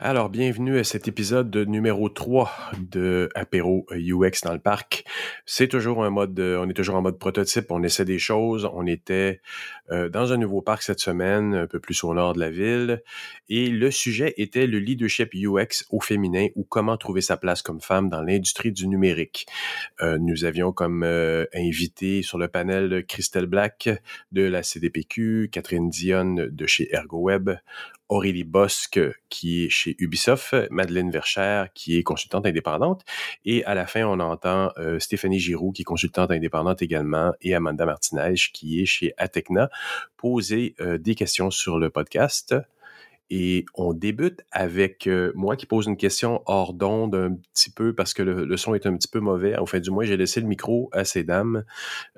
Alors, bienvenue à cet épisode numéro 3 de Apéro UX dans le parc. C'est toujours un mode, on est toujours en mode prototype, on essaie des choses. On était euh, dans un nouveau parc cette semaine, un peu plus au nord de la ville, et le sujet était le leadership UX au féminin ou comment trouver sa place comme femme dans l'industrie du numérique. Euh, nous avions comme euh, invité sur le panel Christelle Black de la CDPQ, Catherine Dionne de chez ErgoWeb, Aurélie Bosque, qui est chez Ubisoft, Madeleine Vercher, qui est consultante indépendante, et à la fin, on entend euh, Stéphanie Giroux, qui est consultante indépendante également, et Amanda Martinez, qui est chez Atecna, poser euh, des questions sur le podcast. Et on débute avec euh, moi qui pose une question hors d'onde un petit peu parce que le, son est un petit peu mauvais. En fait, du moins, j'ai laissé le micro à ces dames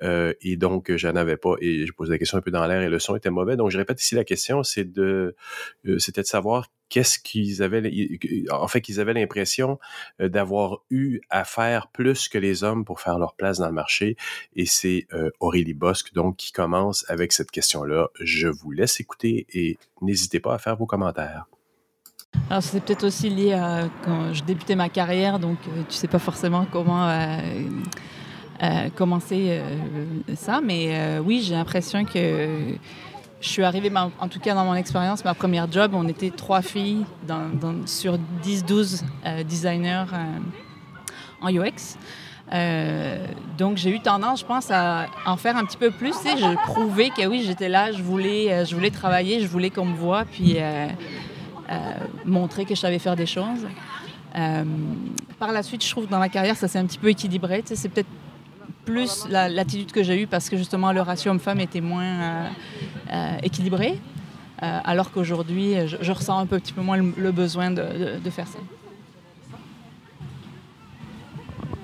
euh, et donc j'en avais pas et je posé la question un peu dans l'air et le son était mauvais. Donc, je répète ici la question, c'est de, euh, c'était de savoir qu'est-ce qu'ils avaient, en fait, qu'ils avaient l'impression euh, d'avoir eu à faire plus que les hommes pour faire leur place dans le marché. Et c'est euh, Aurélie Bosque, donc, qui commence avec cette question-là. Je vous laisse écouter et n'hésitez pas à faire vos commentaires. Alors c'est peut-être aussi lié à quand je débutais ma carrière, donc euh, tu sais pas forcément comment commencer ça, mais oui j'ai l'impression que je suis arrivée, en tout cas dans mon expérience, ma première job, on était trois filles sur 10-12 euh, designers euh, en UX. Euh, donc j'ai eu tendance, je pense, à en faire un petit peu plus. Et je prouvais que oui, j'étais là, je voulais, je voulais travailler, je voulais qu'on me voit, puis montrer que je savais faire des choses. par la suite, je trouve que dans ma carrière, ça s'est un petit peu équilibré. c'est peut-être plus l'attitude que j'ai eue parce que justement le ratio homme-femme était moins équilibré, euh, alors qu'aujourd'hui, je, ressens un peu, petit peu moins le, besoin de, faire ça.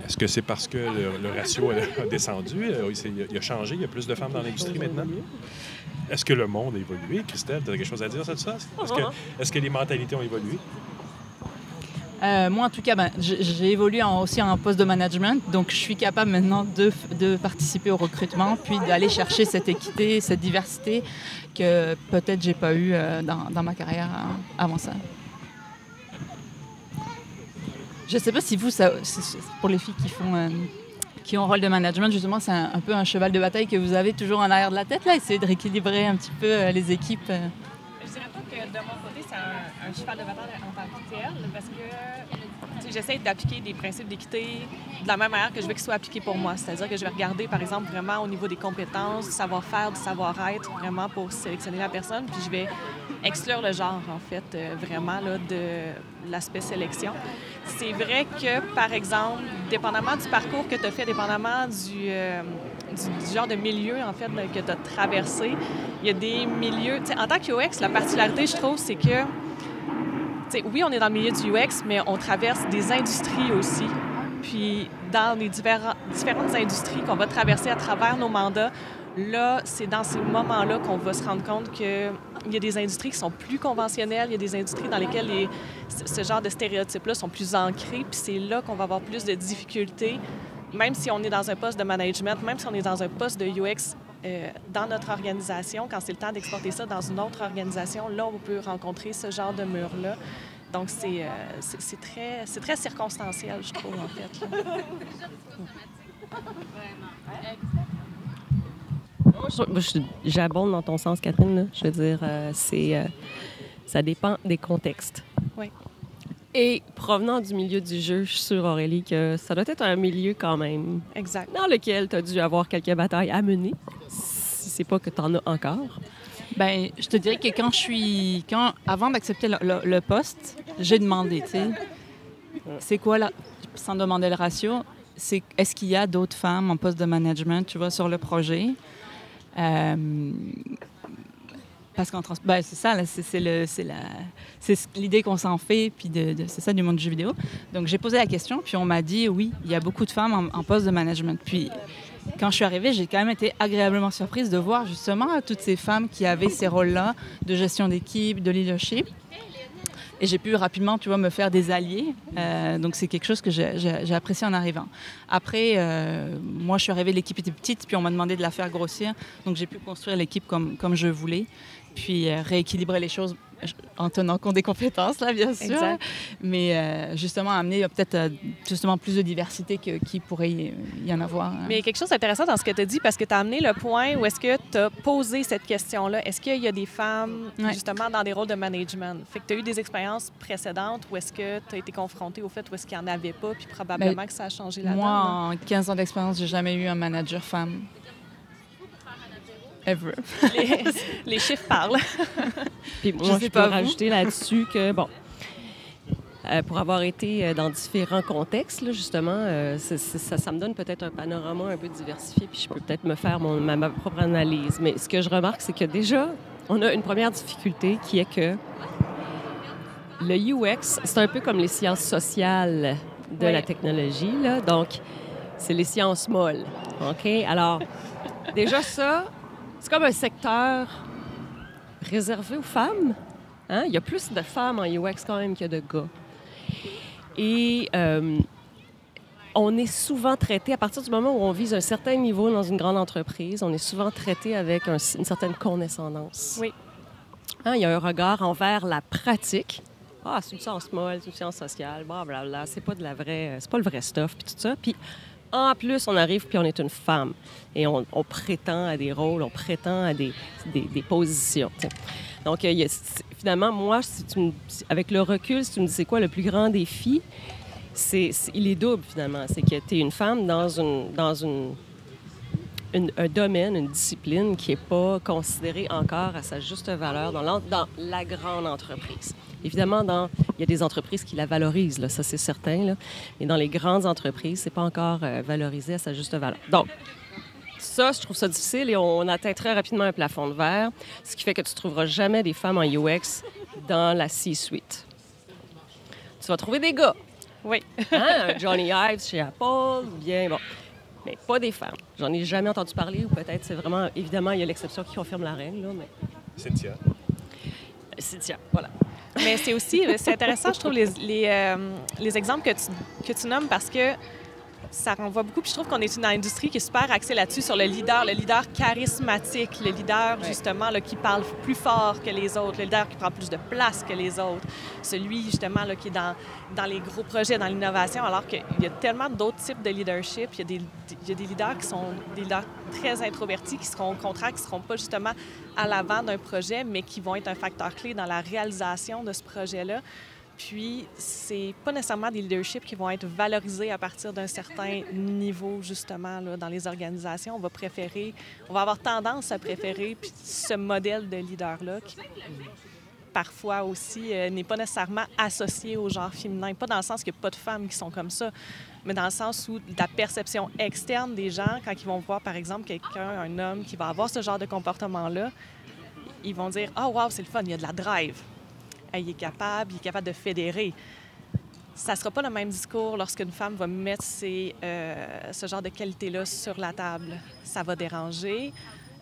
Est-ce que c'est parce que le, ratio a descendu, euh, il a changé, il y a plus de femmes dans l'industrie maintenant? Est-ce que le monde a évolué? Christelle, tu as quelque chose à dire sur ça? Est-ce que, est que les mentalités ont évolué? Euh, moi, en tout cas, ben, j'ai évolué aussi en poste de management, donc je suis capable maintenant de, participer au recrutement, puis d'aller chercher cette équité, cette diversité que peut-être j'ai pas eu euh, dans, ma carrière hein, avant ça. Je sais pas si vous, pour les filles qui font euh, qui ont un rôle de management, justement, c'est un, peu un cheval de bataille que vous avez toujours en arrière de la tête, là, essayer de rééquilibrer un petit peu les équipes de mon côté, un, cheval de bataille en tant que tel, parce que j'essaie d'appliquer des principes d'équité de la même manière que je veux qu'ils soient appliqués pour moi. C'est-à-dire que je vais regarder, par exemple, vraiment au niveau des compétences, du savoir-faire, du savoir-être, vraiment pour sélectionner la personne, puis je vais exclure le genre, en fait, euh, vraiment là, de l'aspect sélection. C'est vrai que, par exemple, dépendamment du parcours que tu as fait, dépendamment du, euh, du, genre de milieu, en fait, que tu as traversé. Il y a des milieux... en tant qu'UX, la particularité, je trouve, c'est que, oui, on est dans le milieu du UX, mais on traverse des industries aussi. Puis, dans les différentes industries qu'on va traverser à travers nos mandats, là, c'est dans ces moments-là qu'on va se rendre compte qu'il y a des industries qui sont plus conventionnelles, il y a des industries dans lesquelles ce genre de stéréotypes-là sont plus ancrés, puis c'est là qu'on va avoir plus de difficultés même si on est dans un poste de management, même si on est dans un poste de UX euh, dans notre organisation, quand c'est le temps d'exporter ça dans une autre organisation, là, on peut rencontrer ce genre de mur-là. Donc, c'est euh, très, très circonstanciel, je trouve, en fait. J'abonde dans ton sens, Catherine. Je veux dire, euh, c'est ça dépend des contextes. Oui. Et provenant du milieu du jeu, je suis sûre, Aurélie, que ça doit être un milieu quand même. Exact. Dans lequel tu as dû avoir quelques batailles à mener, si c'est pas que tu en as encore. Ben, je te dirais que quand je suis. Quand, avant d'accepter le, poste, j'ai demandé, tu sais, c'est quoi, la, sans demander le ratio, c'est est-ce qu'il y a d'autres femmes en poste de management, tu vois, sur le projet? Euh, parce qu'en trans... Ben, c'est ça, c'est l'idée qu'on s'en fait, puis c'est ça du monde du jeu vidéo. Donc j'ai posé la question, puis on m'a dit oui, il y a beaucoup de femmes en, poste de management. Puis quand je suis arrivée, j'ai quand même été agréablement surprise de voir justement toutes ces femmes qui avaient ces rôles-là de gestion d'équipe, de leadership. Et j'ai pu rapidement, tu vois, me faire des alliés. Euh, donc c'est quelque chose que j'ai apprécié en arrivant. Après, euh, moi, je suis arrivée, l'équipe était petite, puis on m'a demandé de la faire grossir. Donc j'ai pu construire l'équipe comme je voulais. Puis euh, rééquilibrer les choses en tenant compte des compétences, là, bien sûr. Exact. Mais euh, justement, amener euh, peut-être euh, justement plus de diversité que- qu'il pourrait y, en avoir. hein. Mais quelque chose d'intéressant dans ce que tu as dit parce que tu as amené le point où est-ce que tu as posé cette question-là. Est-ce qu'il y a des femmes Ouais. justement dans des rôles de management? Fait que tu as eu des expériences précédentes où est-ce que tu as été confronté au fait où est-ce qu'il n'y en avait pas, puis probablement que ça a changé la Ben, Moi, donne, en 15 ans d'expérience, j'ai jamais eu un manager femme. Ever. les, les chiffres parlent. Puis Je moi, sais je, peux pas, rajouter là-dessus que, bon, euh, pour avoir été euh, dans différents contextes, là, justement, euh, ça, ça me donne peut-être un panorama un peu diversifié, puis je peux peut-être me faire mon- ma, ma propre analyse. Mais ce que je remarque, c'est que déjà, on a une première difficulté qui est que le UX, c'est un peu comme les sciences sociales de Oui. la technologie, là. Donc, c'est les sciences molles. OK? Alors, déjà, ça, c'est comme un secteur réservé aux femmes. Hein? Il y a plus de femmes en UX quand même qu'il y a de gars. Et euh, on est souvent traité, à partir du moment où on vise un certain niveau dans une grande entreprise, on est souvent traité avec un- une certaine condescendance. Oui. Hein, il y a un regard envers la pratique. Ah, c'est une science molle, c'est une science sociale, blablabla. C'est pas de la vraie, c'est pas le vrai stuff, puis tout ça. Puis en plus, on arrive puis on est une femme et on, prétend à des rôles, on prétend à des, des, positions. Donc, finalement, moi, si tu me- avec le recul, si tu me dis c'est quoi le plus grand défi, c'est- il est double finalement. C'est que tu es une femme dans, une, dans une, une- un domaine, une discipline qui n'est pas considérée encore à sa juste valeur dans, la grande entreprise. Évidemment, dans, il y a des entreprises qui la valorisent, là, ça c'est certain, là. mais dans les grandes entreprises, c'est pas encore euh, valorisé à sa juste valeur. Donc, ça, je trouve ça difficile et on atteint très rapidement un plafond de verre, ce qui fait que tu ne trouveras jamais des femmes en UX dans la C-suite. Tu vas trouver des gars. Oui. Hein? Johnny Ives chez Apple, ou bien, bon, mais pas des femmes. J'en ai jamais entendu parler, ou peut-être c'est vraiment, évidemment, il y a l'exception qui confirme la règle, là, mais Cynthia. Cynthia, voilà. Mais c'est aussi, c'est intéressant, je trouve, les, les, euh, les exemples que tu, que tu nommes parce que ça renvoie beaucoup. Puis je trouve qu'on est une industrie qui est super axée là-dessus, sur le leader, le leader charismatique, le leader, justement, là, qui parle plus fort que les autres, le leader qui prend plus de place que les autres, celui, justement, là, qui est dans, dans les gros projets, dans l'innovation, alors qu'il y a tellement d'autres types de leadership. Il y, a des, il y a des leaders qui sont des leaders très introvertis, qui seront au contraire, qui ne seront pas justement à l'avant d'un projet, mais qui vont être un facteur clé dans la réalisation de ce projet-là. Puis, c'est pas nécessairement des leaderships qui vont être valorisés à partir d'un certain niveau, justement, dans les organisations. On va préférer, on va avoir tendance à préférer ce modèle de leader-là qui, parfois aussi, euh, n'est pas nécessairement associé au genre féminin. Pas dans le sens qu'il n'y a pas de femmes qui sont comme ça, mais dans le sens où la perception externe des gens, quand ils vont voir, par exemple, quelqu'un, un homme qui va avoir ce genre de comportement-là, ils vont dire « Ah, wow, c'est le fun, il y a de la drive. Hey, il est capable, il est capable de fédérer. » Ça ne sera pas le même discours lorsqu'une femme va mettre ces, euh, ce genre de qualité-là sur la table. Ça va déranger.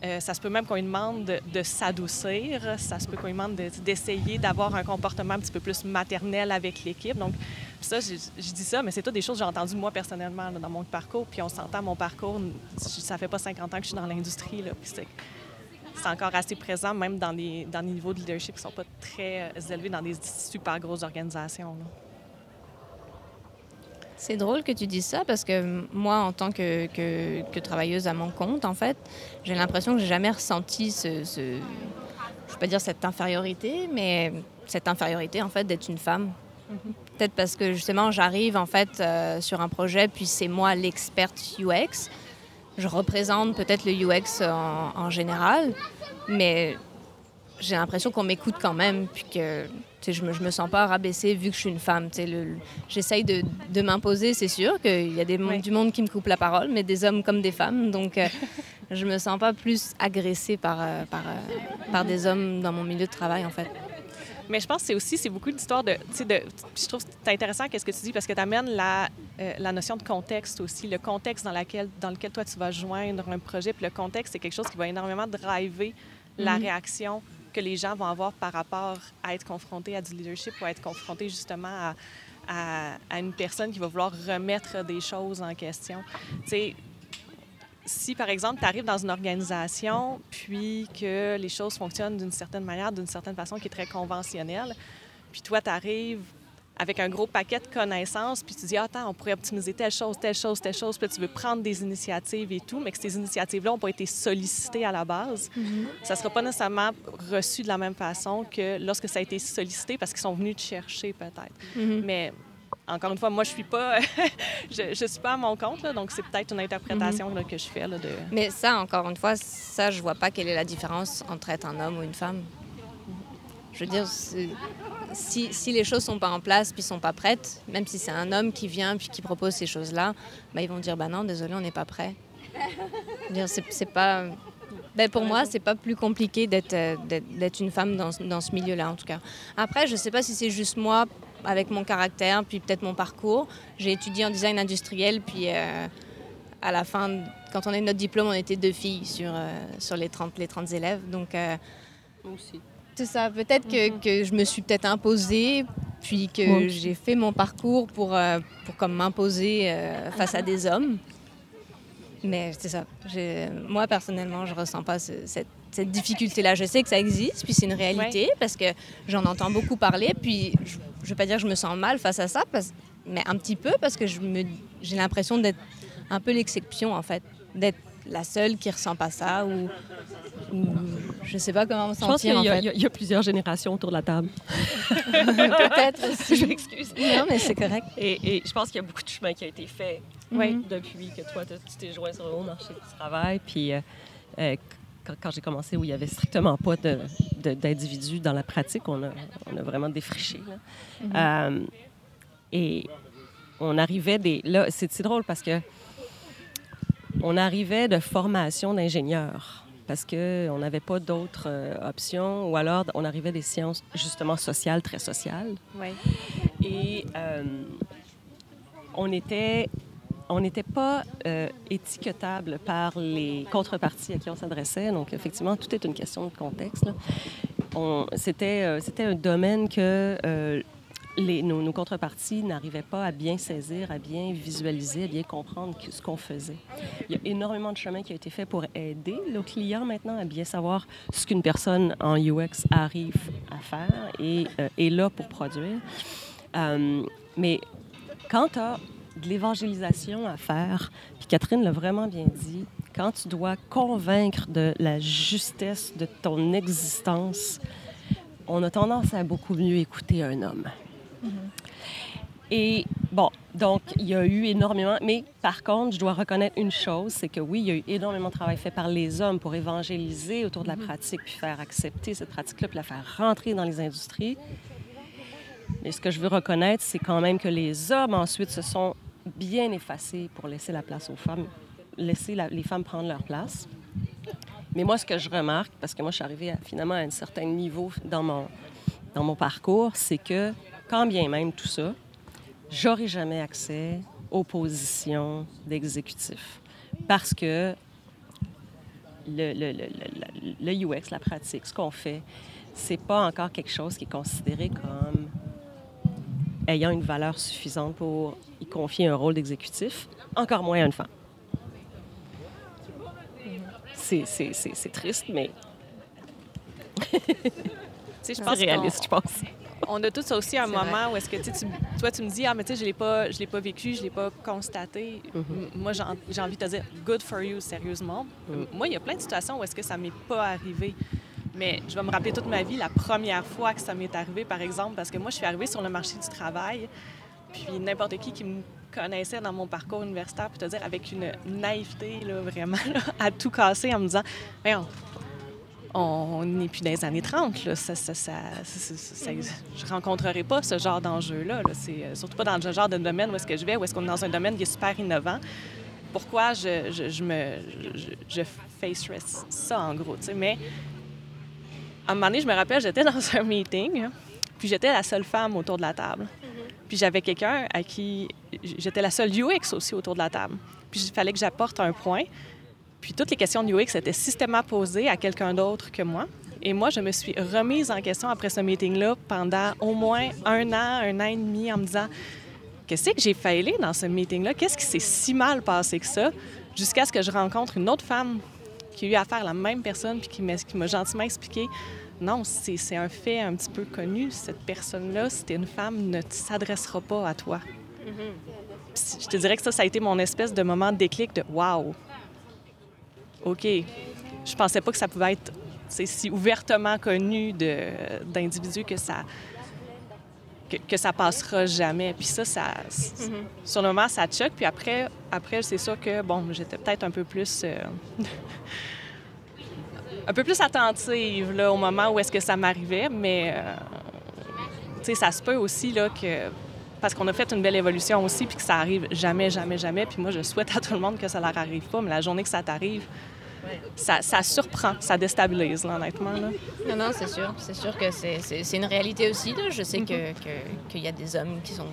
Euh, ça se peut même qu'on lui demande de, s'adoucir. Ça se peut qu'on lui demande de- d'essayer d'avoir un comportement un petit peu plus maternel avec l'équipe. Donc, ça, je, dis ça, mais c'est toutes des choses que j'ai entendues moi personnellement dans mon parcours. Puis on s'entend, mon parcours, ça fait pas 50 ans que je suis dans l'industrie. puis c'est- encore assez présent, même dans des, dans des niveaux de leadership qui sont pas très euh, élevés dans des super grosses organisations. là. C'est drôle que tu dises ça parce que moi, en tant que, que- que travailleuse à mon compte, en fait, j'ai l'impression que j'ai jamais ressenti ce, ce- je vais pas dire cette infériorité, mais cette infériorité en fait d'être une femme. Peut-être parce que justement j'arrive en fait euh, sur un projet puis c'est moi l'experte UX. Je représente peut-être le UX en, en général, mais j'ai l'impression qu'on m'écoute quand même, puis que je me, je me sens pas rabaissée vu que je suis une femme. J'essaye de, de m'imposer, c'est sûr qu'il y a des, Oui. du monde qui me coupe la parole, mais des hommes comme des femmes. Donc, euh, je me sens pas plus agressée par, euh, par, euh, par des hommes dans mon milieu de travail, en fait. Mais je pense que c'est aussi, c'est beaucoup d'histoires de, de... Je trouve que c'est intéressant qu'est-ce que tu dis parce que tu amènes la, euh, la notion de contexte aussi, le contexte dans, laquelle, dans lequel toi tu vas joindre un projet. Puis le contexte, c'est quelque chose qui va énormément driver la Mhm. réaction que les gens vont avoir par rapport à être confrontés à du leadership ou à être confrontés justement à, à, à une personne qui va vouloir remettre des choses en question. Tu sais, si, par exemple, tu arrives dans une organisation, puis que les choses fonctionnent d'une certaine manière, d'une certaine façon qui est très conventionnelle, puis toi, tu arrives avec un gros paquet de connaissances, puis tu dis, ah, attends, on pourrait optimiser telle chose, telle chose, telle chose, puis tu veux prendre des initiatives et tout, mais que ces initiatives-là n'ont pas été sollicitées à la base, ça ne sera pas nécessairement reçu de la même façon que lorsque ça a été sollicité parce qu'ils sont venus te chercher peut-être. Mhm. Mais encore une fois, moi, je suis pas, je, je suis pas à mon compte, là, donc c'est peut-être une interprétation là, que je fais là, de. Mais ça, encore une fois, ça, je vois pas quelle est la différence entre être un homme ou une femme. Je veux dire, si, si les choses sont pas en place puis sont pas prêtes, même si c'est un homme qui vient puis qui propose ces choses-là, bah, ils vont dire bah non, désolé, on n'est pas prêt. C'est pas. Ben, pour moi, c'est pas plus compliqué d'être euh, d'être une femme dans, ce- dans ce milieu-là, en tout cas. Après, je sais pas si c'est juste moi, avec mon caractère, puis peut-être mon parcours. J'ai étudié en design industriel, puis euh, à la fin, quand on a eu notre diplôme, on était deux filles sur, euh, sur les, 30, les 30 élèves. Donc, euh, Moi aussi. c'est ça. Peut-être que, que je me suis peut-être imposée, puis que j'ai fait mon parcours pour, euh, pour comme m'imposer euh, face à des hommes. Mais c'est ça. Moi, personnellement, je ressens pas ce- cette, cette difficulté-là. Je sais que ça existe, puis c'est une réalité, parce que j'en entends beaucoup parler, puis je ne veux pas dire que je me sens mal face à ça, parce- mais un petit peu, parce que j'ai l'impression d'être un peu l'exception, en fait. D'être la seule qui ressent pas ça, ou, ou je sais pas comment me Je pense qu'il sentir, y, a- y plusieurs générations autour de la table. Peut-être aussi. je m'excuse. Non, mais c'est correct. Et, et je pense qu'il y a beaucoup de chemin qui a été fait Oui. depuis que toi, tu t'es joint sur le haut marché du travail. Puis euh, euh, quand, quand j'ai commencé, où il n'y avait strictement pas d'individus dans la pratique, on a, on a vraiment défriché. là. Euh, et on arrivait des. Là, c'est c'est drôle parce que on arrivait de formation d'ingénieurs parce qu'on n'avait pas d'autres euh, options, ou alors on arrivait des sciences justement sociales, très sociales. Oui. Et euh, on était, on n'était pas euh, étiquetable par les contreparties à qui on s'adressait. Donc, effectivement, tout est une question de contexte. euh, c'était un domaine que euh, nos, nos contreparties n'arrivaient pas à bien saisir, à bien visualiser, à bien comprendre ce qu'on faisait. Il y a énormément de chemin qui a été fait pour aider le client maintenant à bien savoir ce qu'une personne en UX arrive à faire et est là pour produire. Mais quand tu as de l'évangélisation à faire, puis Catherine l'a vraiment bien dit, quand tu dois convaincre de la justesse de ton existence, on a tendance à beaucoup mieux écouter un homme. Et bon, donc il y a eu énormément, mais par contre, je dois reconnaître une chose, c'est que oui, il y a eu énormément de travail fait par les hommes pour évangéliser autour de la pratique, puis faire accepter cette pratique-là, puis la faire rentrer dans les industries. Mais ce que je veux reconnaître, c'est quand même que les hommes ensuite se sont bien effacés pour laisser la place aux femmes, laisser la- les femmes prendre leur place. Mais moi, ce que je remarque, parce que moi, je suis arrivée finalement à un certain niveau dans mon, dans mon parcours, c'est que quand bien même tout ça, j'aurai jamais accès aux positions d'exécutif. Parce que le, le- le UX, la pratique, ce qu'on fait, c'est pas encore quelque chose qui est considéré comme ayant une valeur suffisante pour y confier un rôle d'exécutif, encore moins à une femme. C'est- C'est c'est- c'est triste, mais c'est pense réaliste, je pense. On a tous aussi un vrai. moment où est-ce que tu, sais, tu- toi tu me dis ah mais tu sais je l'ai pas je l'ai pas vécu je l'ai pas constaté Mhm. M- moi j'ai en- j'ai envie de te dire good for you sérieusement Mhm. moi il y a plein de situations où est-ce que ça m'est pas arrivé mais je vais me rappeler toute ma vie la première fois que ça m'est arrivé par exemple parce que moi je suis arrivée sur le marché du travail puis n'importe qui qui me connaissait dans mon parcours universitaire peut te dire avec une naïveté là, vraiment là, à tout casser en me disant Voyons, on n'est plus dans les années 30. Là. Ça, ça, ça, ça- ça- je ne rencontrerai pas ce genre d'enjeu-là. là. C'est euh, surtout pas dans le genre de domaine où est-ce que je vais, où est-ce qu'on est dans un domaine qui est super innovant. Pourquoi je, je, je me, je, je facerais ça, en gros. tu sais? Mais à un moment donné, je me rappelle, j'étais dans un meeting, hein, puis j'étais la seule femme autour de la table. Puis j'avais quelqu'un à qui... J'étais la seule UX aussi autour de la table. Puis il fallait que j'apporte un point. Puis toutes les questions de UX étaient systématiquement posées à quelqu'un d'autre que moi. Et moi, je me suis remise en question après ce meeting-là pendant au moins un an, un an et demi, en me disant Qu'est-ce que j'ai failli dans ce meeting-là? Qu'est-ce qui s'est si mal passé que ça? Jusqu'à ce que je rencontre une autre femme qui a eu affaire à la même personne puis qui m'a gentiment expliqué non, c'est un fait un petit peu connu. Cette personne-là, si t'es une femme, ne s'adressera pas à toi. Je te dirais que ça, ça a été mon espèce de moment de déclic de wow. OK. Je pensais pas que ça pouvait être si ouvertement connu d'individus que ça que, ça passera jamais. Puis ça, ça sur le moment, ça choque. Puis après, après c'est sûr que, bon, j'étais peut-être un peu plus... euh, un peu plus attentive là, au moment où est-ce que ça m'arrivait, mais euh, ça se peut aussi là, que parce qu'on a fait une belle évolution aussi, puis que ça arrive jamais, jamais, jamais. Puis moi, je souhaite à tout le monde que ça leur arrive pas, mais la journée que ça t'arrive, ça, surprend, ça déstabilise, là, honnêtement. Là. Non, non, c'est sûr. C'est sûr que c'est- une réalité aussi. Là. Je sais que- Mhm. que- qu'il y a des hommes qui sont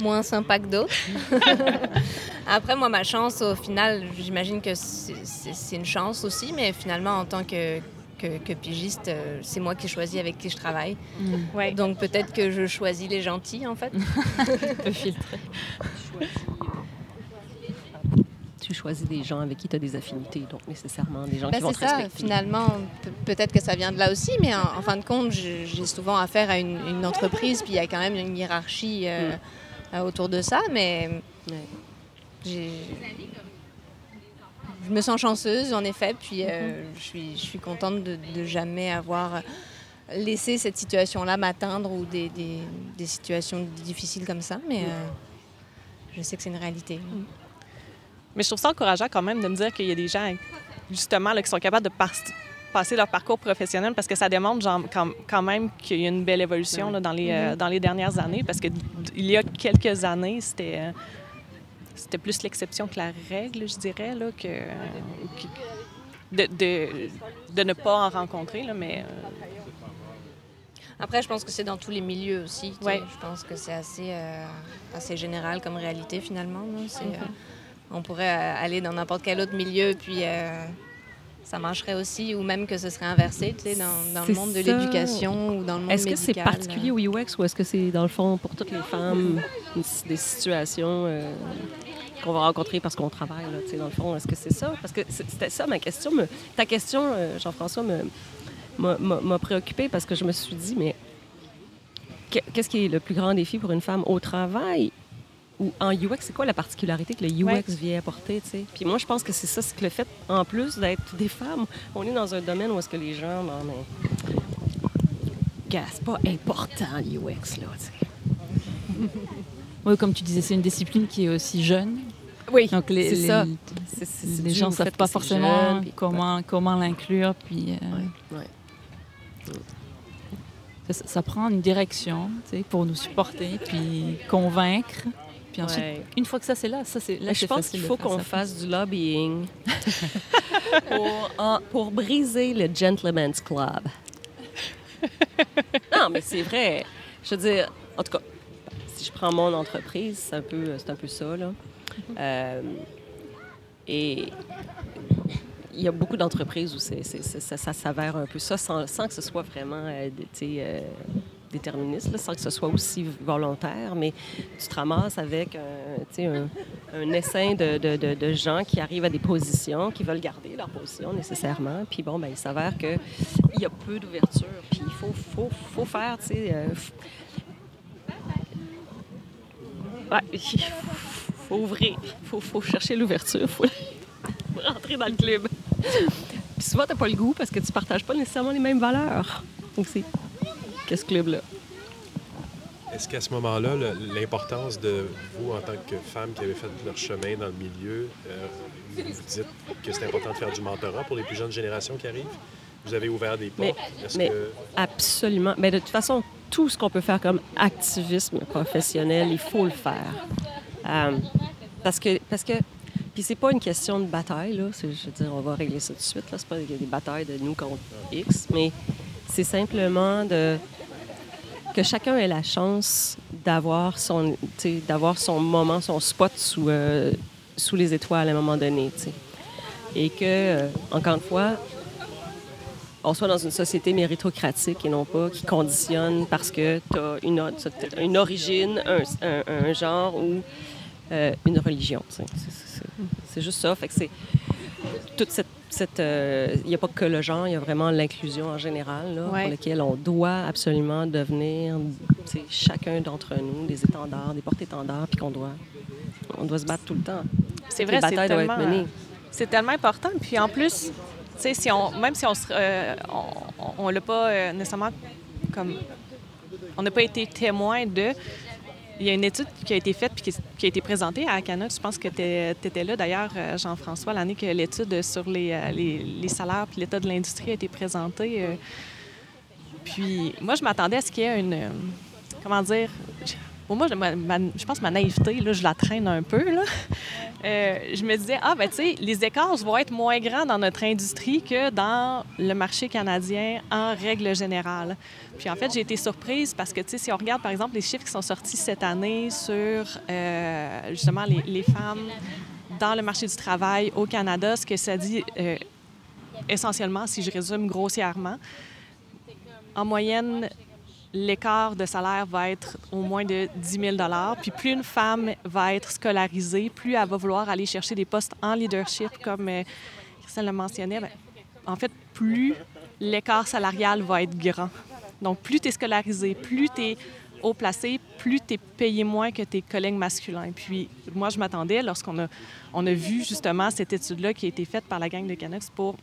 moins sympas que d'autres. Après, moi, ma chance, au final, j'imagine que c'est une chance aussi, mais finalement, en tant que, que, que pigiste, euh, c'est moi qui choisis avec qui je travaille. Ouais. Donc peut-être que je choisis les gentils, en fait. Un peu filtré. Tu choisis des gens avec qui tu as des affinités, donc nécessairement des gens Ben, qui vont c'est te ça, respecter. finalement, pe- peut-être que ça vient de là aussi, mais en, en fin de compte, j'ai souvent affaire à une, une entreprise, puis il y a quand même une hiérarchie euh, euh, autour de ça, mais Ouais. je me sens chanceuse, en effet, puis euh, je, suis, je suis contente de, de jamais avoir laissé cette situation-là m'atteindre ou des, des- des situations difficiles comme ça, mais euh, je sais que c'est une réalité. Mais je trouve ça encourageant quand même de me dire qu'il y a des gens, justement, là, qui sont capables de par- passer leur parcours professionnel parce que ça démontre genre, quand, même qu'il y a une belle évolution là, dans, les, euh, dans les dernières années. Parce qu'il y a quelques années, c'était. euh, c'était plus l'exception que la règle, je dirais, là, que, que- de, de, de ne pas en rencontrer, là, mais euh, Après, je pense que c'est dans tous les milieux aussi. Ouais. Je pense que c'est assez, assez général comme réalité finalement. là. Euh, on pourrait aller dans n'importe quel autre milieu, puis ça marcherait aussi, ou même que ce serait inversé, tu sais, dans, dans le monde de l'éducation ou dans le monde Est-ce que c'est particulier au UX ou est-ce que c'est, dans le fond, pour toutes les femmes, une- des situations euh, qu'on va rencontrer parce qu'on travaille, là, tu sais, dans le fond? Est-ce que c'est ça? Parce que c'était ça ma question. me- ta question, euh, Jean-François, m'a- préoccupée parce que je me suis dit, mais que- qu'est-ce qui est le plus grand défi pour une femme au travail? Ou en UX? C'est quoi la particularité que le UX Ouais. vient apporter, tu sais? Puis moi, je pense que c'est ça, c'est que le fait, en plus d'être des femmes, on est dans un domaine où est-ce que les gens, non, mais c'est pas important l'UX, là, tu sais. Oui, comme tu disais, c'est une discipline qui est aussi jeune. Oui, Donc les, c'est les- ça. les gens ne savent pas forcément jeune, comment, comment l'inclure. Puis, euh, Ouais. ça, ça prend une direction tu sais, pour nous supporter, puis convaincre. Puis ensuite, Ouais. une fois que ça, c'est là, ça, c'est là, je pense qu'il faut qu'on fasse du lobbying pour, en- pour briser le Gentleman's Club. non, mais c'est vrai. Je veux dire, en tout cas, si je prends mon entreprise, c'est un peu, c'est un peu ça, là. Euh, et il y a beaucoup d'entreprises où ça, ça s'avère un peu ça, sans, sans que ce soit vraiment euh, tu sais, euh, déterministe, sans que ce soit aussi volontaire, mais tu te ramasses avec un, un, un essaim de, gens qui arrivent à des positions, qui veulent garder leur position nécessairement. Puis bon, ben, il s'avère qu'il y a peu d'ouverture. Puis il faut, faut, faut faire, tu euh, faut ouvrir, faut, faut chercher l'ouverture, faut, rentrer dans le club. Puis souvent, tu pas le goût parce que tu partages pas nécessairement les mêmes valeurs aussi que ce club-là. Est-ce qu'à ce moment-là, l'importance de vous, en tant que femme qui avez fait leur chemin dans le milieu, euh, vous dites que c'est important de faire du mentorat pour les plus jeunes générations qui arrivent? Vous avez ouvert des Mais- portes? Est-ce mais- que... Absolument. Mais de toute façon, tout ce qu'on peut faire comme activisme professionnel, il faut le faire. Euh, parce que, parce que, puis c'est pas une question de bataille là. Je veux dire, on va régler ça tout de suite là. C'est pas des batailles de nous contre X, mais c'est simplement de que chacun ait la chance d'avoir son, d'avoir son moment, son spot sous, euh, sous les étoiles à un moment donné. Et que, euh, encore une fois, on soit dans une société méritocratique et non pas qui conditionne parce que tu as une, une origine, un, genre ou euh, une religion. C'est juste ça. Fait que c'est toute cette euh, il n'y a pas que le genre, il y a vraiment l'inclusion en général, là, Ouais. pour laquelle on doit absolument devenir, chacun d'entre nous, des étendards, des porte-étendards, puis qu'on doit, on doit se battre tout le temps. C'est vrai, c'est tellement, c'est tellement important. Puis en plus, tu sais, si on, même si on se, euh, on, on l'a pas euh, nécessairement comme, on n'a pas été témoin de. Il y a une étude qui a été faite puis qui, a été présentée à Acana. Je pense que tu étais là d'ailleurs, euh, Jean-François, l'année que l'étude sur les, euh, les, les salaires puis l'état de l'industrie a été présentée. euh. Puis moi, je m'attendais à ce qu'il y ait une. comment dire? Moi, je, pense que ma naïveté, là, je la traîne un peu. Là. Euh, je me disais, ah, ben, tu sais, les écarts vont être moins grands dans notre industrie que dans le marché canadien en règle générale. Puis en fait, j'ai été surprise parce que, tu sais, si on regarde, par exemple, les chiffres qui sont sortis cette année sur euh, justement les, les femmes dans le marché du travail au Canada, ce que ça dit euh, essentiellement, si je résume grossièrement, en moyenne, l'écart de salaire va être au moins de 10 000 Puis plus une femme va être scolarisée, plus elle va vouloir aller chercher des postes en leadership, comme euh, Christelle le mentionnait. ben, en fait, plus l'écart salarial va être grand. Donc, plus tu es scolarisé, plus tu es haut placé, plus tu es payé moins que tes collègues masculins. Puis, moi, je m'attendais, lorsqu'on a, on a vu justement cette étude-là qui a été faite par la gang de Canucks pour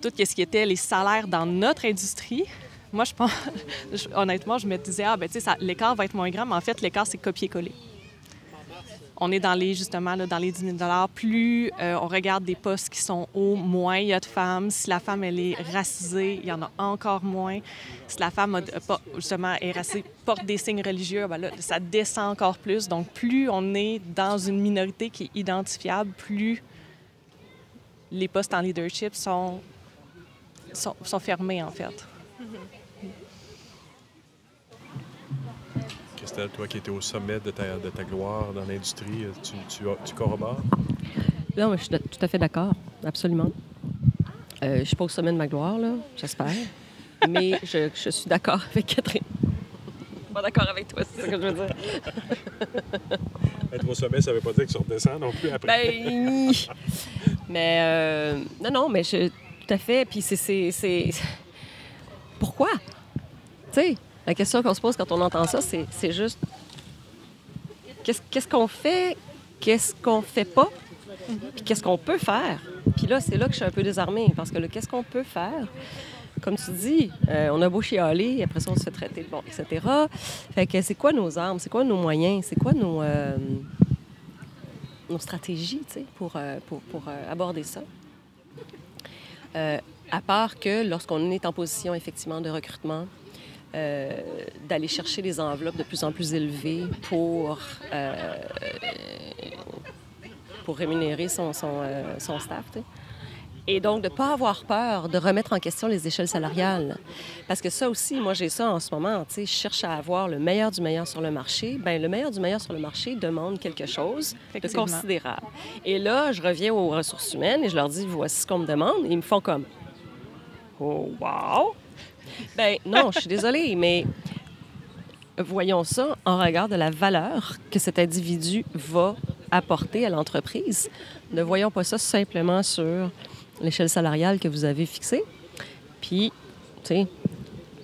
tout ce qui était les salaires dans notre industrie, moi, je pense, honnêtement, je me disais, ah, ben, tu sais, l'écart va être moins grand, mais en fait, l'écart, c'est copier-coller. On est dans les, justement, là, dans les 10 000 Plus euh, on regarde des postes qui sont hauts, moins il y a de femmes. Si la femme, elle est racisée, il y en a encore moins. Si la femme, pas, justement, est racisée, porte des signes religieux, ben là, ça descend encore plus. Donc, plus on est dans une minorité qui est identifiable, plus les postes en leadership sont, sont, sont fermés, en fait. Christelle, toi qui étais au sommet de ta, de ta gloire dans l'industrie, tu, tu, tu corrobores? Non, mais je suis tout à fait d'accord, absolument. Euh, je ne suis pas au sommet de ma gloire, là, j'espère. mais je, je suis d'accord avec Catherine. pas d'accord avec toi, c'est ce que je veux dire. Être au sommet, ça ne veut pas dire que tu redescends non plus après. Ben, mais euh, non, non, mais je, tout à fait. Puis c'est, c'est, c'est- pourquoi? Tu sais, la question qu'on se pose quand on entend ça, c'est, juste qu'est-ce, qu'on fait, qu'est-ce qu'on fait pas, puis qu'est-ce qu'on peut faire? Puis là, c'est là que je suis un peu désarmée parce que qu'est-ce qu'on peut faire? Comme tu dis, euh, on a beau chialer, après ça, on se fait traiter de bon, etc. Fait que c'est quoi nos armes? C'est quoi nos moyens? C'est quoi nos, euh, nos stratégies pour, euh, pour, pour, euh, aborder ça? À part que lorsqu'on est en position effectivement de recrutement, euh, d'aller chercher des enveloppes de plus en plus élevées pour, euh, pour rémunérer son, son, euh, son staff. Et donc, de ne pas avoir peur de remettre en question les échelles salariales. Parce que ça aussi, moi, j'ai ça en ce moment. Tu sais, je cherche à avoir le meilleur du meilleur sur le marché. Bien, le meilleur du meilleur sur le marché demande quelque chose de considérable. Et là, je reviens aux ressources humaines et je leur dis, voici ce qu'on me demande. Et ils me font comme, oh, wow! Ben non, je suis désolée, mais voyons ça en regard de la valeur que cet individu va apporter à l'entreprise. Ne voyons pas ça simplement sur l'échelle salariale que vous avez fixée. Puis, tu sais,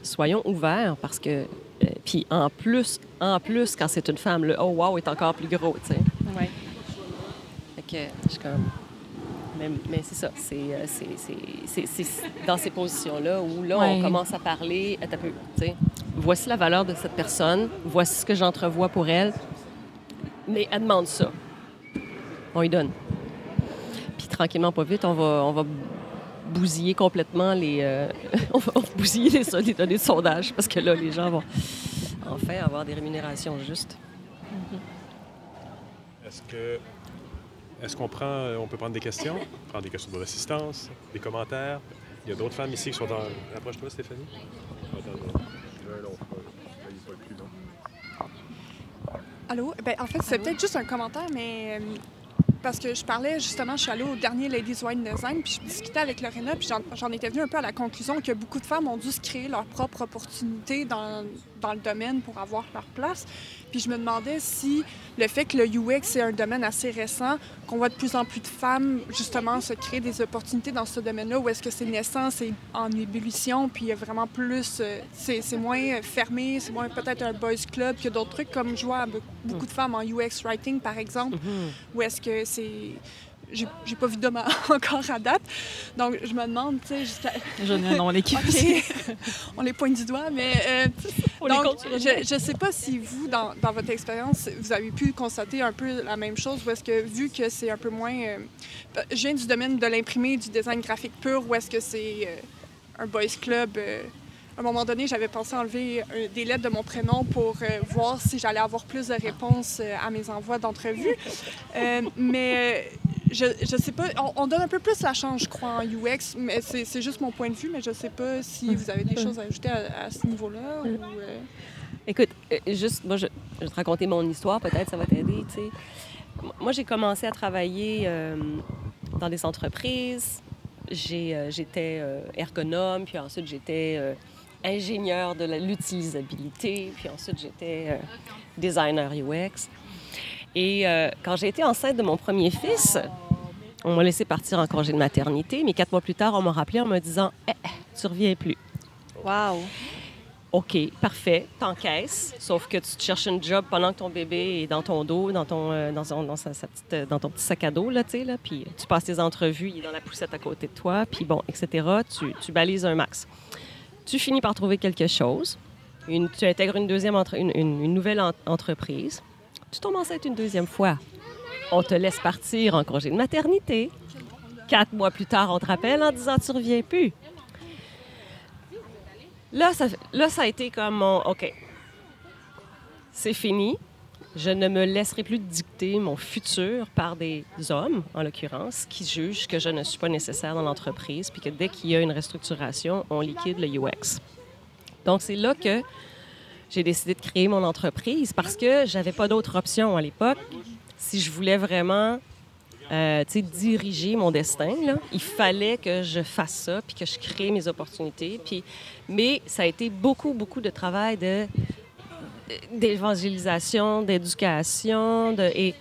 soyons ouverts parce que, euh, puis en plus, en plus, quand c'est une femme, le oh wow est encore plus gros, tu sais. Ouais. Fait que je suis comme. Mais, mais c'est ça. C'est, euh, c'est, dans ces positions-là où là, Ouais. on commence à parler. Un peu, tu sais. Voici la valeur de cette personne. Voici ce que j'entrevois pour elle. Mais elle demande ça. On lui donne. Puis tranquillement, pas vite, on va, on va bousiller complètement les. euh, on, va, bousiller les, les données de sondage parce que là, les gens vont enfin avoir des rémunérations justes. Est-ce que est-ce qu'on prend euh, on peut prendre des questions, prendre des questions de l'assistance, des commentaires. Il y a d'autres femmes ici qui sont dans. Approche-toi, Stéphanie. Long. Allô? Ben, en fait, c'est peut-être juste un commentaire, mais euh, parce que je parlais justement, je suis allée au dernier Ladies Wine Design, puis je discutais avec Lorena, puis j'en- étais venue un peu à la conclusion que beaucoup de femmes ont dû se créer leur propre opportunité dans, dans le domaine pour avoir leur place. Puis je me demandais si le fait que le UX est un domaine assez récent, qu'on voit de plus en plus de femmes justement se créer des opportunités dans ce domaine-là, ou est-ce que c'est naissant, c'est en ébullition, puis il y a vraiment plus, euh, c'est moins fermé, c'est moins peut-être un boys club que d'autres trucs, comme je vois be- beaucoup de femmes en UX writing par exemple, ou est-ce que c'est j'ai pas vu d'homme à- encore à date. Donc, je me demande, tu sais, jusqu'à... J'en ai un dans mon équipe aussi. OK. On les pointe du doigt, mais... euh, On les donc, compte sur le je ne sais pas si vous, dans, dans votre expérience, vous avez pu constater un peu la même chose, ou est-ce que, vu que c'est un peu moins... euh, je viens du domaine de l'imprimé, du design graphique pur, ou est-ce que c'est euh, un boys club... à un moment donné, j'avais pensé enlever euh, des lettres de mon prénom pour euh, voir si j'allais avoir plus de réponses euh, à mes envois d'entrevue. Euh, mais je, je sais pas, on, on donne un peu plus la chance, je crois, en UX, mais c'est juste mon point de vue, mais je sais pas si vous avez des choses à ajouter à, ce niveau-là. ou, Écoute, juste, moi, je, je vais te raconter mon histoire, peut-être ça va t'aider, tu sais. Moi, j'ai commencé à travailler dans des entreprises. J'étais ergonome, puis ensuite j'étais ingénieur de l'utilisabilité, puis ensuite j'étais euh, designer UX. Et euh, quand j'ai été enceinte de mon premier fils, on m'a laissé partir en congé de maternité, mais quatre mois plus tard, on m'a rappelé en me disant Eh, tu reviens plus. Waouh! OK, parfait, t'encaisses, sauf que tu te cherches un job pendant que ton bébé est dans ton dos, dans ton, euh, dans, son- dans sa- sa petite, dans ton petit sac à dos, là, tu sais, là, puis tu passes tes entrevues, il est dans la poussette à côté de toi, puis bon, etc., tu, tu balises un max. Tu finis par trouver quelque chose, tu intègres une deuxième, entre- une, une- nouvelle en- entreprise, tu tombes enceinte une deuxième fois, on te laisse partir en congé de maternité, quatre mois plus tard, on te rappelle en disant tu reviens plus. Là, ça, là, ça a été comme mon OK. C'est fini. Je ne me laisserai plus dicter mon futur par des hommes, en l'occurrence, qui jugent que je ne suis pas nécessaire dans l'entreprise, puis que dès qu'il y a une restructuration, on liquide le UX. Donc, c'est là que j'ai décidé de créer mon entreprise parce que j'avais pas d'autre option à l'époque. Si je voulais vraiment euh, diriger mon destin, il fallait que je fasse ça, puis que je crée mes opportunités. Puis, mais ça a été beaucoup, beaucoup de travail de d'évangélisation, d'éducation, de, et,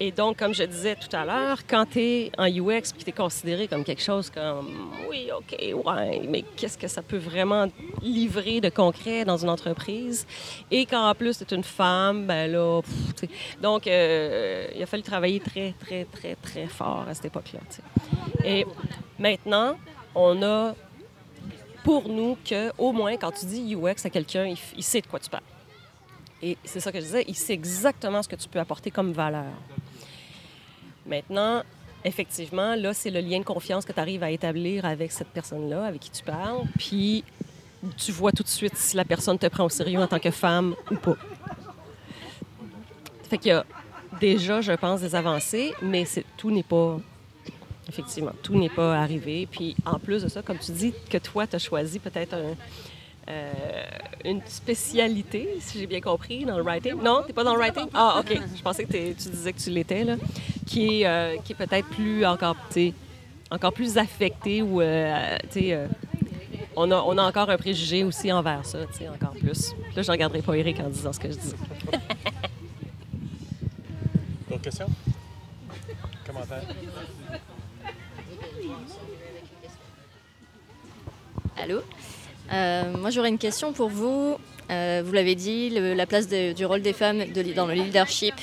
et donc, comme je disais tout à l'heure, quand tu es en UX puis tu es considéré comme quelque chose comme oui, OK, ouais, mais qu'est-ce que ça peut vraiment livrer de concret dans une entreprise? Et quand en plus tu es une femme, ben là, pff, donc euh, il a fallu travailler très, très, très, très fort à cette époque-là. Et maintenant, on a pour nous que, au moins, quand tu dis UX à quelqu'un, il sait de quoi tu parles. Et c'est ça que je disais, il sait exactement ce que tu peux apporter comme valeur. Maintenant, effectivement, là, c'est le lien de confiance que tu arrives à établir avec cette personne-là, avec qui tu parles, puis tu vois tout de suite si la personne te prend au sérieux en tant que femme ou pas. Fait qu'il y a déjà, je pense, des avancées, mais tout n'est pas Effectivement, tout n'est pas arrivé. Puis en plus de ça, comme tu dis, que toi, tu as choisi peut-être un- euh, une spécialité, si j'ai bien compris, dans le writing. Non, tu n'es pas dans le writing? Ah, OK. Je pensais que t'es- tu disais que tu l'étais, là. Qui est, euh, qui est peut-être plus encore, encore plus affecté ou, euh, tu sais, euh, on, a, on a encore un préjugé aussi envers ça, tu sais, encore plus. Là, je regarderai pas Eric en disant ce que je dis. D'autres questions? Commentaires? Allô? Euh, Moi, j'aurais une question pour vous. Euh, vous l'avez dit, la place du rôle des femmes dans le leadership,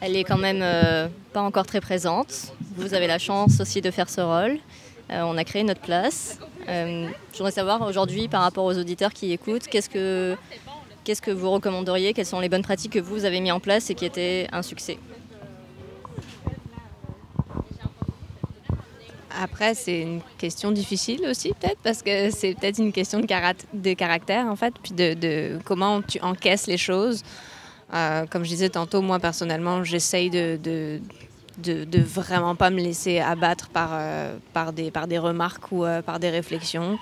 elle est quand même euh, pas encore très présente. Vous avez la chance aussi de faire ce rôle. On a créé notre place. Je voudrais savoir aujourd'hui, par rapport aux auditeurs qui écoutent, qu'est-ce que, qu'est-ce que vous recommanderiez? Quelles sont les bonnes pratiques que vous avez mis en place et qui étaient un succès? Après, c'est une question difficile aussi, peut-être, parce que c'est peut-être une question de, carat- de caractère, en fait, puis de, comment tu encaisses les choses. Euh, comme je disais tantôt, moi, personnellement, j'essaye de, de, vraiment pas me laisser abattre par, euh, par, des, par des remarques ou euh, par des réflexions.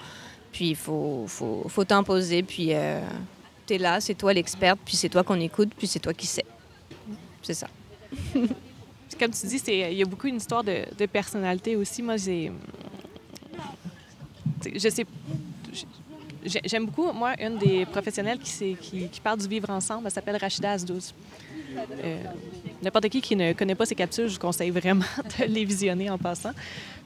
Puis, il faut, faut, faut t'imposer, puis euh, tu es là, c'est toi l'experte, puis c'est toi qu'on écoute, puis c'est toi qui sais. C'est ça. Comme tu dis, il y a beaucoup une histoire de, personnalité aussi. Moi, j'ai. Je sais. j'ai- J'aime beaucoup, moi, une des professionnelles qui, qui, qui parle du vivre ensemble. Elle s'appelle Rachida Azdouz. Euh, N'importe qui qui ne connaît pas ces capsules, je vous conseille vraiment de les visionner en passant.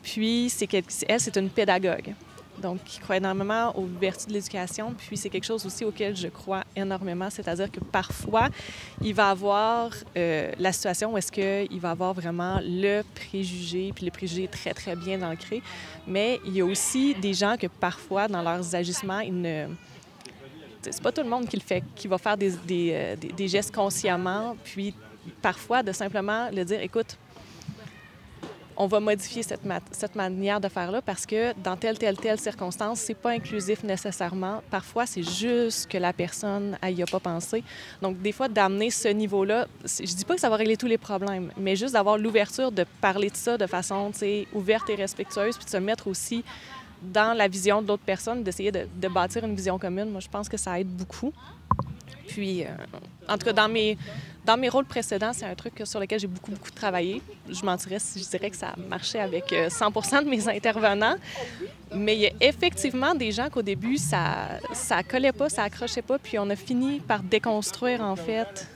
Puis, c'est elle, c'est une pédagogue. Donc, qui croit énormément aux vertus de l'éducation. Puis, c'est quelque chose aussi auquel je crois énormément. C'est-à-dire que parfois, il va avoir euh, la situation où est-ce qu'il va avoir vraiment le préjugé, puis le préjugé est très, très bien ancré. Mais il y a aussi des gens que parfois, dans leurs agissements, ils ne c'est pas tout le monde qui le fait, qui va faire des, des, euh, gestes consciemment, puis parfois de simplement le dire, écoute, on va modifier cette, ma- cette manière de faire-là parce que dans telle, telle, telle circonstance, c'est pas inclusif nécessairement. Parfois, c'est juste que la personne n'y a pas pensé. Donc, des fois, d'amener ce niveau-là, je dis pas que ça va régler tous les problèmes, mais juste d'avoir l'ouverture de parler de ça de façon, ouverte et respectueuse, puis de se mettre aussi dans la vision de l'autre personne, d'essayer de, de bâtir une vision commune. Moi, je pense que ça aide beaucoup. Puis, euh, en tout cas, dans mes, dans mes rôles précédents, c'est un truc sur lequel j'ai beaucoup, beaucoup travaillé. Je mentirais si je dirais que ça marchait avec euh, 100 de mes intervenants. Mais il y a effectivement des gens qu'au début, ça ça collait pas, ça accrochait pas. Puis on a fini par déconstruire, en fait,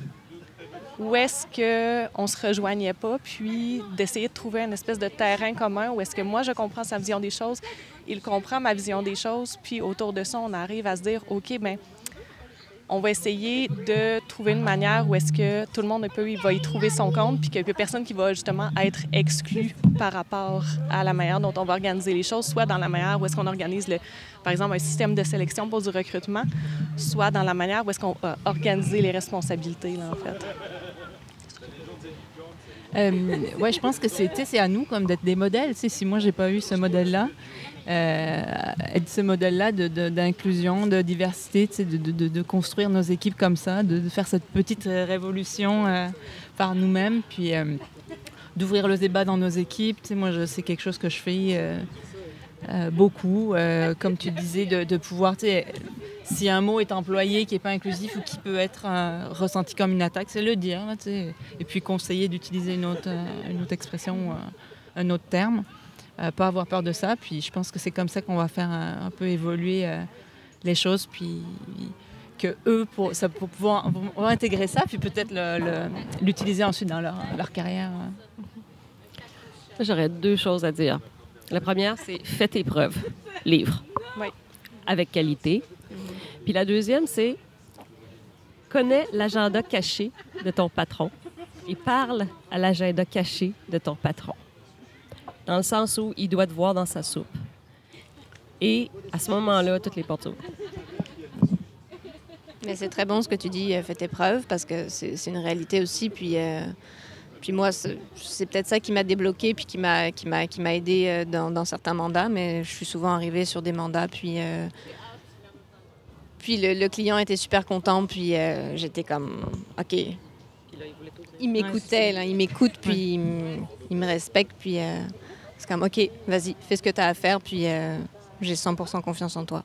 où est-ce qu'on se rejoignait pas, puis d'essayer de trouver une espèce de terrain commun où est-ce que moi, je comprends sa vision des choses, il comprend ma vision des choses, puis autour de ça, on arrive à se dire, OK, ben on va essayer de trouver une manière où est-ce que tout le monde peut, va y trouver son compte, puis qu'il n'y a personne qui va justement être exclu par rapport à la manière dont on va organiser les choses, soit dans la manière où est-ce qu'on organise, par exemple, un système de sélection pour du recrutement, soit dans la manière où est-ce qu'on va organiser les responsabilités, là, en fait. Euh, ouais, je pense que c'est à nous comme d'être des modèles. Si moi j'ai pas eu ce modèle-là, euh, être ce modèle-là de- de- d'inclusion, de, diversité, de, de- de- de construire nos équipes comme ça, de, de faire cette petite euh, révolution euh, par nous-mêmes, puis euh, d'ouvrir le débat dans nos équipes. Moi, c'est quelque chose que je fais beaucoup. comme tu disais, de, de pouvoir, si un mot est employé qui n'est pas inclusif ou qui peut être ressenti comme une attaque, c'est le dire. et puis conseiller d'utiliser une autre, euh, une autre expression, euh, un autre terme. Euh, pas avoir peur de ça. Puis je pense que c'est comme ça qu'on va faire un, un peu évoluer euh, les choses. Puis que eux, pour, ça, pour pouvoir intégrer ça, puis peut-être l'utiliser ensuite dans leur, leur carrière. euh. J'aurais deux choses à dire. La première, c'est fais tes preuves. Livre. Oui. Avec qualité. Puis la deuxième, c'est connais l'agenda caché de ton patron et parle à l'agenda caché de ton patron. Dans le sens où il doit te voir dans sa soupe. Et à ce moment-là, toutes les portes s'ouvrent. Mais c'est très bon ce que tu dis, euh, fais tes preuves, parce que c'est c'est une réalité aussi. Puis, euh, puis moi, c'est c'est peut-être ça qui m'a débloqué, puis qui m'a qui m'a qui m'a aidé euh, dans, dans certains mandats. Mais je suis souvent arrivée sur des mandats, puis euh, puis le, le client était super content, puis euh, j'étais comme ok. Il m'écoutait, là, il m'écoute, puis il, me- il me respecte, puis euh, c'est comme ok, vas-y, fais ce que tu as à faire, puis euh, j'ai 100% confiance en toi.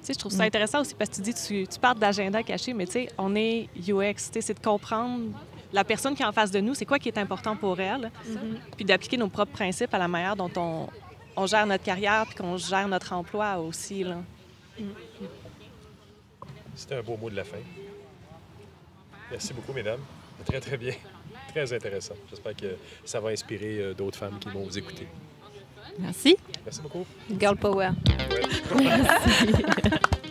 Tu sais, je trouve ça intéressant aussi parce que tu dis, tu, tu parles d'agenda caché, mais tu sais, on est UX, tu sais, c'est de comprendre la personne qui est en face de nous, c'est quoi qui est important pour elle, puis d'appliquer nos propres principes à la manière dont on, on gère notre carrière puis qu'on gère notre emploi aussi. Là. C'était un beau mot de la fin. Merci beaucoup, mesdames. Très, très bien. Très intéressant. J'espère que ça va inspirer euh, d'autres femmes qui vont vous écouter. Merci. Merci beaucoup. Girl power. Ouais.